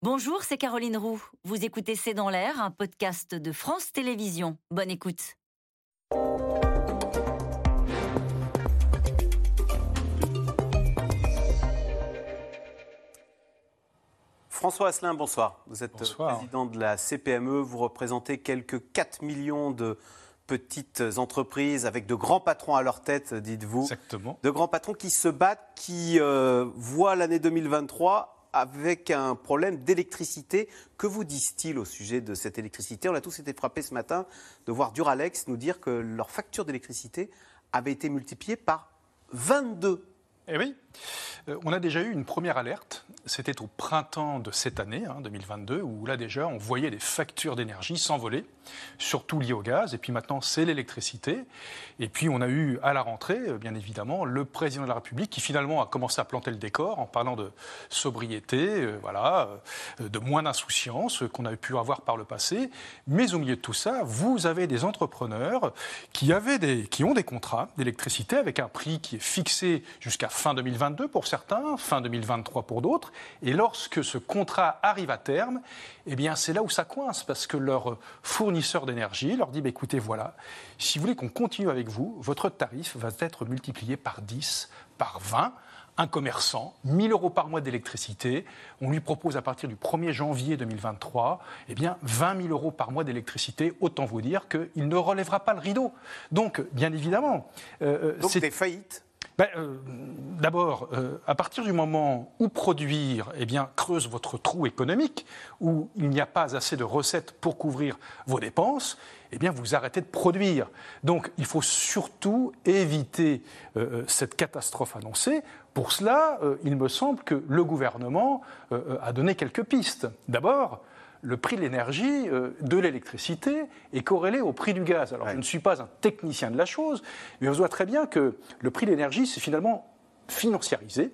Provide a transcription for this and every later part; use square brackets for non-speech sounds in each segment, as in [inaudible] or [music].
Bonjour, c'est Caroline Roux. Vous écoutez C'est dans l'air, un podcast de France Télévisions. Bonne écoute. François Asselin, bonsoir. Vous êtes président de la CPME. Vous représentez quelques 4 millions de petites entreprises avec de grands patrons à leur tête, dites-vous. Exactement. De grands patrons qui se battent, qui euh, voient l'année 2023 avec un problème d'électricité. Que vous disent-ils au sujet de cette électricité? On a tous été frappés ce matin de voir Duralex nous dire que leur facture d'électricité avait été multipliée par 22. Eh oui, on a déjà eu une première alerte. C'était au printemps de cette année, 2022, hein, où là déjà on voyait des factures d'énergie s'envoler, surtout liées au gaz. Et puis maintenant c'est l'électricité. Et puis on a eu à la rentrée, euh, bien évidemment, le président de la République qui finalement a commencé à planter le décor en parlant de sobriété, euh, voilà, de moins d'insouciance qu'on avait pu avoir par le passé. Mais au milieu de tout ça, vous avez des entrepreneurs qui, qui ont des contrats d'électricité avec un prix qui est fixé jusqu'à fin 2022 pour certains, fin 2023 pour d'autres. Et lorsque ce contrat arrive à terme, eh bien c'est là où ça coince parce que leur fournisseur d'énergie leur dit bah, écoutez, voilà, si vous voulez qu'on continue avec vous, votre tarif va être multiplié par 10, par 20 un commerçant, 1000 euros par mois d'électricité, on lui propose à partir du 1er janvier 2023, eh bien 20 000 euros par mois d'électricité, autant vous dire qu'il ne relèvera pas le rideau. Donc, bien évidemment... Euh, euh, Donc des faillites ben, euh, D'abord, euh, à partir du moment où produire eh bien, creuse votre trou économique, où il n'y a pas assez de recettes pour couvrir vos dépenses, eh bien, vous arrêtez de produire. Donc, il faut surtout éviter euh, cette catastrophe annoncée. Pour cela, il me semble que le gouvernement a donné quelques pistes. D'abord, le prix de l'énergie, euh, de l'électricité, est corrélé au prix du gaz. Alors, je ne suis pas un technicien de la chose, mais on voit très bien que le prix de l'énergie, c'est finalement financiarisé.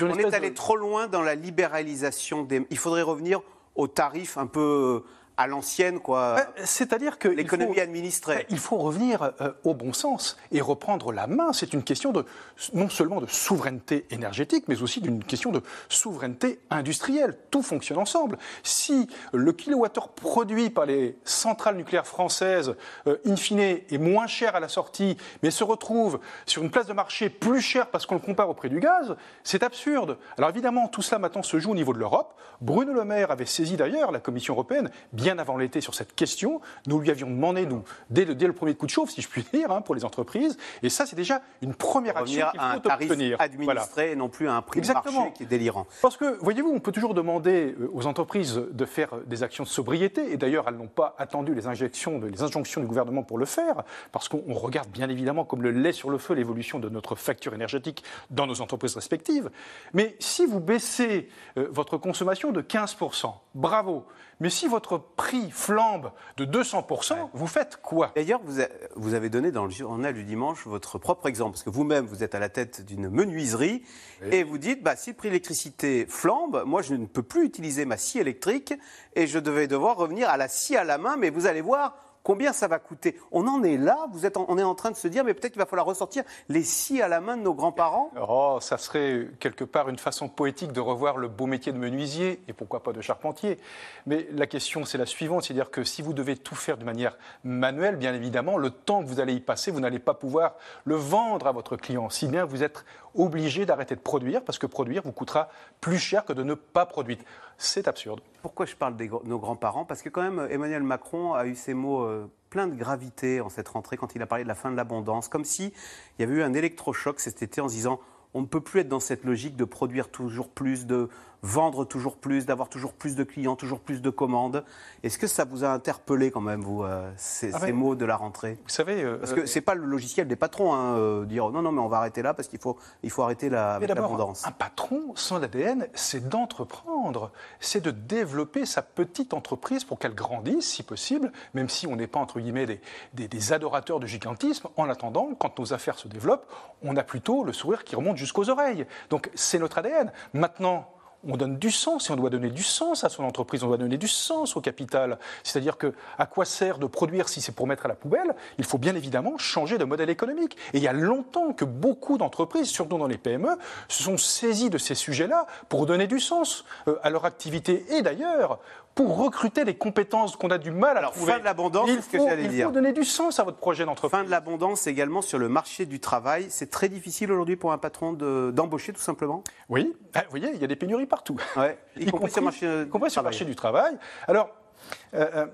on est allé trop loin dans la libéralisation des... Il faudrait revenir aux tarifs un peu à l'ancienne, quoi. C'est-à-dire que l'économie administrée. Il faut revenir euh, au bon sens et reprendre la main. C'est une question de non seulement de souveraineté énergétique, mais aussi d'une question de souveraineté industrielle. Tout fonctionne ensemble. Si le kilowattheure produit par les centrales nucléaires françaises, euh, in fine, est moins cher à la sortie, mais se retrouve sur une place de marché plus cher parce qu'on le compare au prix du gaz, c'est absurde. Alors évidemment, tout cela maintenant se joue au niveau de l'Europe. Bruno Le Maire avait saisi d'ailleurs la Commission européenne bien bien avant l'été sur cette question. Nous lui avions demandé, nous, dès le, dès le premier coup de chauffe, si je puis [laughs] dire, hein, pour les entreprises. Et ça, c'est déjà une première action qu'il faut un obtenir. administré et non plus à un prix Exactement. de marché qui est délirant. Parce que, voyez-vous, on peut toujours demander euh, aux entreprises de faire des actions de sobriété. Et d'ailleurs, elles n'ont pas attendu les, injections, les injonctions du gouvernement pour le faire. Parce qu'on regarde bien évidemment comme le lait sur le feu l'évolution de notre facture énergétique dans nos entreprises respectives. Mais si vous baissez euh, votre consommation de 15%, bravo. Mais si votre prix flambe de 200%, vous faites quoi? D'ailleurs, vous, avez donné dans le journal du dimanche votre propre exemple, parce que vous-même, vous êtes à la tête d'une menuiserie, et vous dites, bah, si le prix de l'électricité flambe, moi, je ne peux plus utiliser ma scie électrique, et je devais devoir revenir à la scie à la main, mais vous allez voir, Combien ça va coûter On en est là, vous êtes on est en train de se dire, mais peut-être qu'il va falloir ressortir les scies à la main de nos grands-parents Oh, ça serait quelque part une façon poétique de revoir le beau métier de menuisier, et pourquoi pas de charpentier. Mais la question, c'est la suivante, c'est-à-dire que si vous devez tout faire de manière manuelle, bien évidemment, le temps que vous allez y passer, vous n'allez pas pouvoir le vendre à votre client, si bien vous êtes obligé d'arrêter de produire, parce que produire vous coûtera plus cher que de ne pas produire. C'est absurde. Pourquoi je parle de nos grands-parents? Parce que quand même, Emmanuel Macron a eu ces mots euh, pleins de gravité en cette rentrée quand il a parlé de la fin de l'abondance, comme s'il y avait eu un électrochoc cet été en se disant on ne peut plus être dans cette logique de produire toujours plus, de vendre toujours plus, d'avoir toujours plus de clients, toujours plus de commandes. Est-ce que ça vous a interpellé quand même, vous, euh, ces, ah mots de la rentrée? Vous savez... Euh, parce que ce n'est pas le logiciel des patrons, hein, euh, dire non, non, mais on va arrêter là parce qu'il faut, il faut arrêter la, l'abondance. Un patron, son ADN, c'est d'entreprendre, c'est de développer sa petite entreprise pour qu'elle grandisse, si possible, même si on n'est pas, entre guillemets, des, des, des adorateurs du gigantisme. En attendant, quand nos affaires se développent, on a plutôt le sourire qui remonte jusqu'aux oreilles. Donc c'est notre ADN. Maintenant, on donne du sens et on doit donner du sens à son entreprise, on doit donner du sens au capital. C'est-à-dire que à quoi sert de produire si c'est pour mettre à la poubelle? Il faut bien évidemment changer de modèle économique. Et il y a longtemps que beaucoup d'entreprises, surtout dans les PME, se sont saisies de ces sujets-là pour donner du sens euh, à leur activité et d'ailleurs pour recruter les compétences qu'on a du mal à Alors, trouver. fin de l'abondance, il c'est ce que faut, j'allais il dire. faut donner du sens à votre projet d'entreprise. Fin de l'abondance également sur le marché du travail. C'est très difficile aujourd'hui pour un patron de- d'embaucher tout simplement? Oui, Ah, vous voyez, il y a des pénuries partout. Ouais, y, compris, sur le marché, y du compris sur le travail. marché du travail. Alors, euh, euh,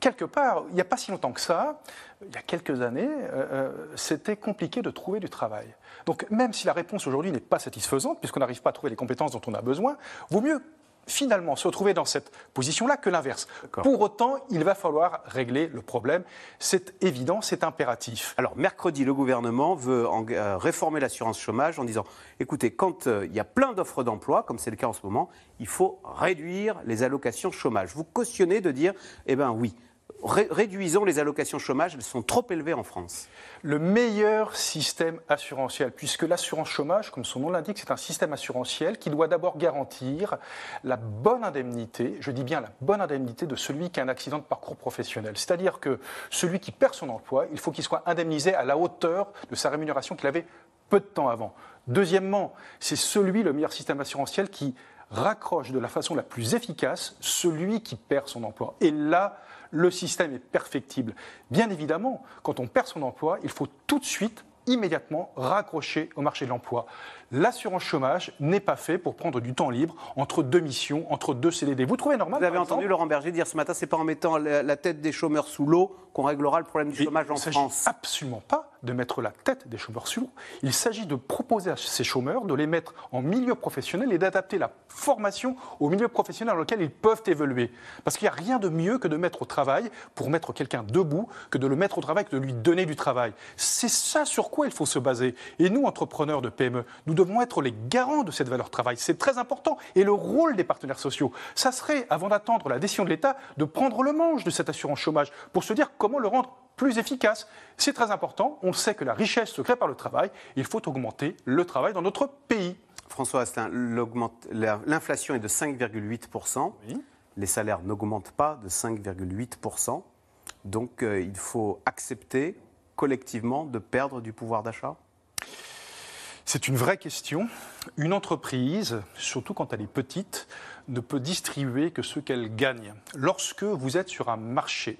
quelque part, il n'y a pas si longtemps que ça, il y a quelques années, euh, c'était compliqué de trouver du travail. Donc, même si la réponse aujourd'hui n'est pas satisfaisante, puisqu'on n'arrive pas à trouver les compétences dont on a besoin, vaut mieux finalement se retrouver dans cette position-là que l'inverse. Pour autant, il va falloir régler le problème. C'est évident, c'est impératif. Alors, mercredi, le gouvernement veut en- euh, réformer l'assurance chômage en disant écoutez, quand euh, il y a plein d'offres d'emploi, comme c'est le cas en ce moment, il faut réduire les allocations chômage. Vous cautionnez de dire eh bien oui, ré- réduisons les allocations chômage, elles sont trop élevées en France. le meilleur système assurantiel, puisque l'assurance chômage, comme son nom l'indique, c'est un système assurantiel qui doit d'abord garantir la bonne indemnité, je dis bien la bonne indemnité de celui qui a un accident de parcours professionnel. C'est-à-dire que celui qui perd son emploi, il faut qu'il soit indemnisé à la hauteur de sa rémunération qu'il avait peu de temps avant. Deuxièmement, c'est celui, le meilleur système assurantiel, qui raccroche de la façon la plus efficace celui qui perd son emploi. Et là, le système est perfectible. Bien évidemment, quand on perd son emploi, il faut tout de suite, immédiatement, raccrocher au marché de l'emploi. L'assurance chômage n'est pas fait pour prendre du temps libre entre deux missions, entre deux CDD. Vous trouvez normal Vous avez entendu Laurent Berger dire ce matin c'est pas en mettant la, tête des chômeurs sous l'eau qu'on réglera le problème du Et chômage en Il France. absolument pas de mettre la tête des chômeurs sous l'eau. Il s'agit de proposer à ces chômeurs de les mettre en milieu professionnel et d'adapter la formation au milieu professionnel dans lequel ils peuvent évoluer. Parce qu'il n'y a rien de mieux que de mettre au travail, pour mettre quelqu'un debout, que de le mettre au travail, que de lui donner du travail. C'est ça sur quoi il faut se baser. Et nous, entrepreneurs de PME, nous devons être les garants de cette valeur travail. C'est très important. Et le rôle des partenaires sociaux, ça serait, avant d'attendre la décision de l'État, de prendre le manche de cette assurance chômage pour se dire comment le rendre plus efficace. C'est très important. On sait que la richesse se crée par le travail. Il faut augmenter le travail dans notre pays. François Asselin, l'inflation est de 5,8%. Oui. Les salaires n'augmentent pas de 5,8%. Donc euh, il faut accepter collectivement de perdre du pouvoir d'achat? C'est une vraie question. Une entreprise, surtout quand elle est petite, ne peut distribuer que ce qu'elle gagne. Lorsque vous êtes sur un marché,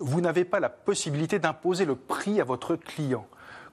vous n'avez pas la possibilité d'imposer le prix à votre client.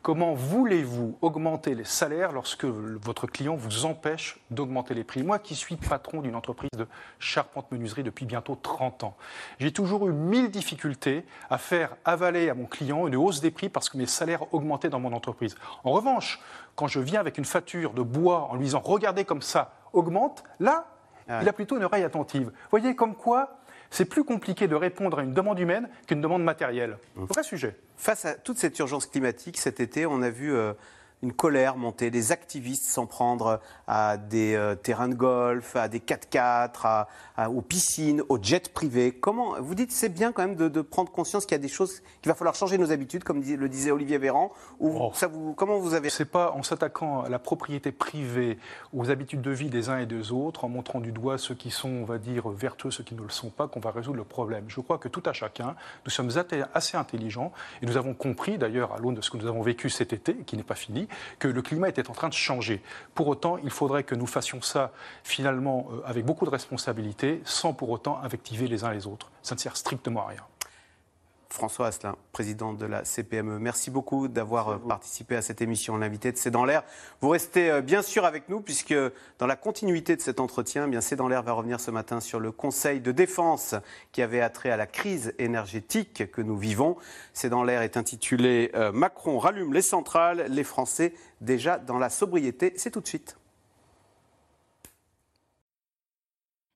Comment voulez-vous augmenter les salaires lorsque votre client vous empêche d'augmenter les prix? Moi qui suis patron d'une entreprise de charpente-menuiserie depuis bientôt 30 ans, j'ai toujours eu mille difficultés à faire avaler à mon client une hausse des prix parce que mes salaires augmentaient dans mon entreprise. En revanche, quand je viens avec une facture de bois en lui disant regardez comme ça augmente, là, Ah il a plutôt une oreille attentive. Vous voyez comme quoi c'est plus compliqué de répondre à une demande humaine qu'une demande matérielle. Vrai sujet. Face à toute cette urgence climatique, cet été, on a vu euh, une colère monter, des activistes s'en prendre à des euh, terrains de golf, à des 4x4, à- à- aux piscines, aux jets privés. Comment Vous dites c'est bien quand même de, de prendre conscience qu'il y a des choses qu'il va falloir changer nos habitudes, comme dis- le disait Olivier Véran. Ou Oh. ça vous, comment vous avez C'est pas en s'attaquant à la propriété privée, aux habitudes de vie des uns et des autres, en montrant du doigt ceux qui sont, on va dire, vertueux, ceux qui ne le sont pas, qu'on va résoudre le problème. Je crois que tout à chacun, nous sommes assez intelligents et nous avons compris, d'ailleurs, à l'aune de ce que nous avons vécu cet été, qui n'est pas fini, que le climat était en train de changer. Pour autant, il faudrait que nous fassions ça finalement euh, avec beaucoup de responsabilité, sans pour autant invectiver les uns les autres. Ça ne sert strictement à rien. François Asselin, président de la CPME, merci beaucoup d'avoir euh, participé à cette émission. L'invité de C'est dans l'air. Vous restez euh, bien sûr avec nous puisque dans la continuité de cet entretien, eh bien C'est dans l'air va revenir ce matin sur le Conseil de défense qui avait attrait à la crise énergétique que nous vivons. C'est dans l'air est intitulé euh, Macron rallume les centrales, les Français déjà dans la sobriété. C'est tout de suite.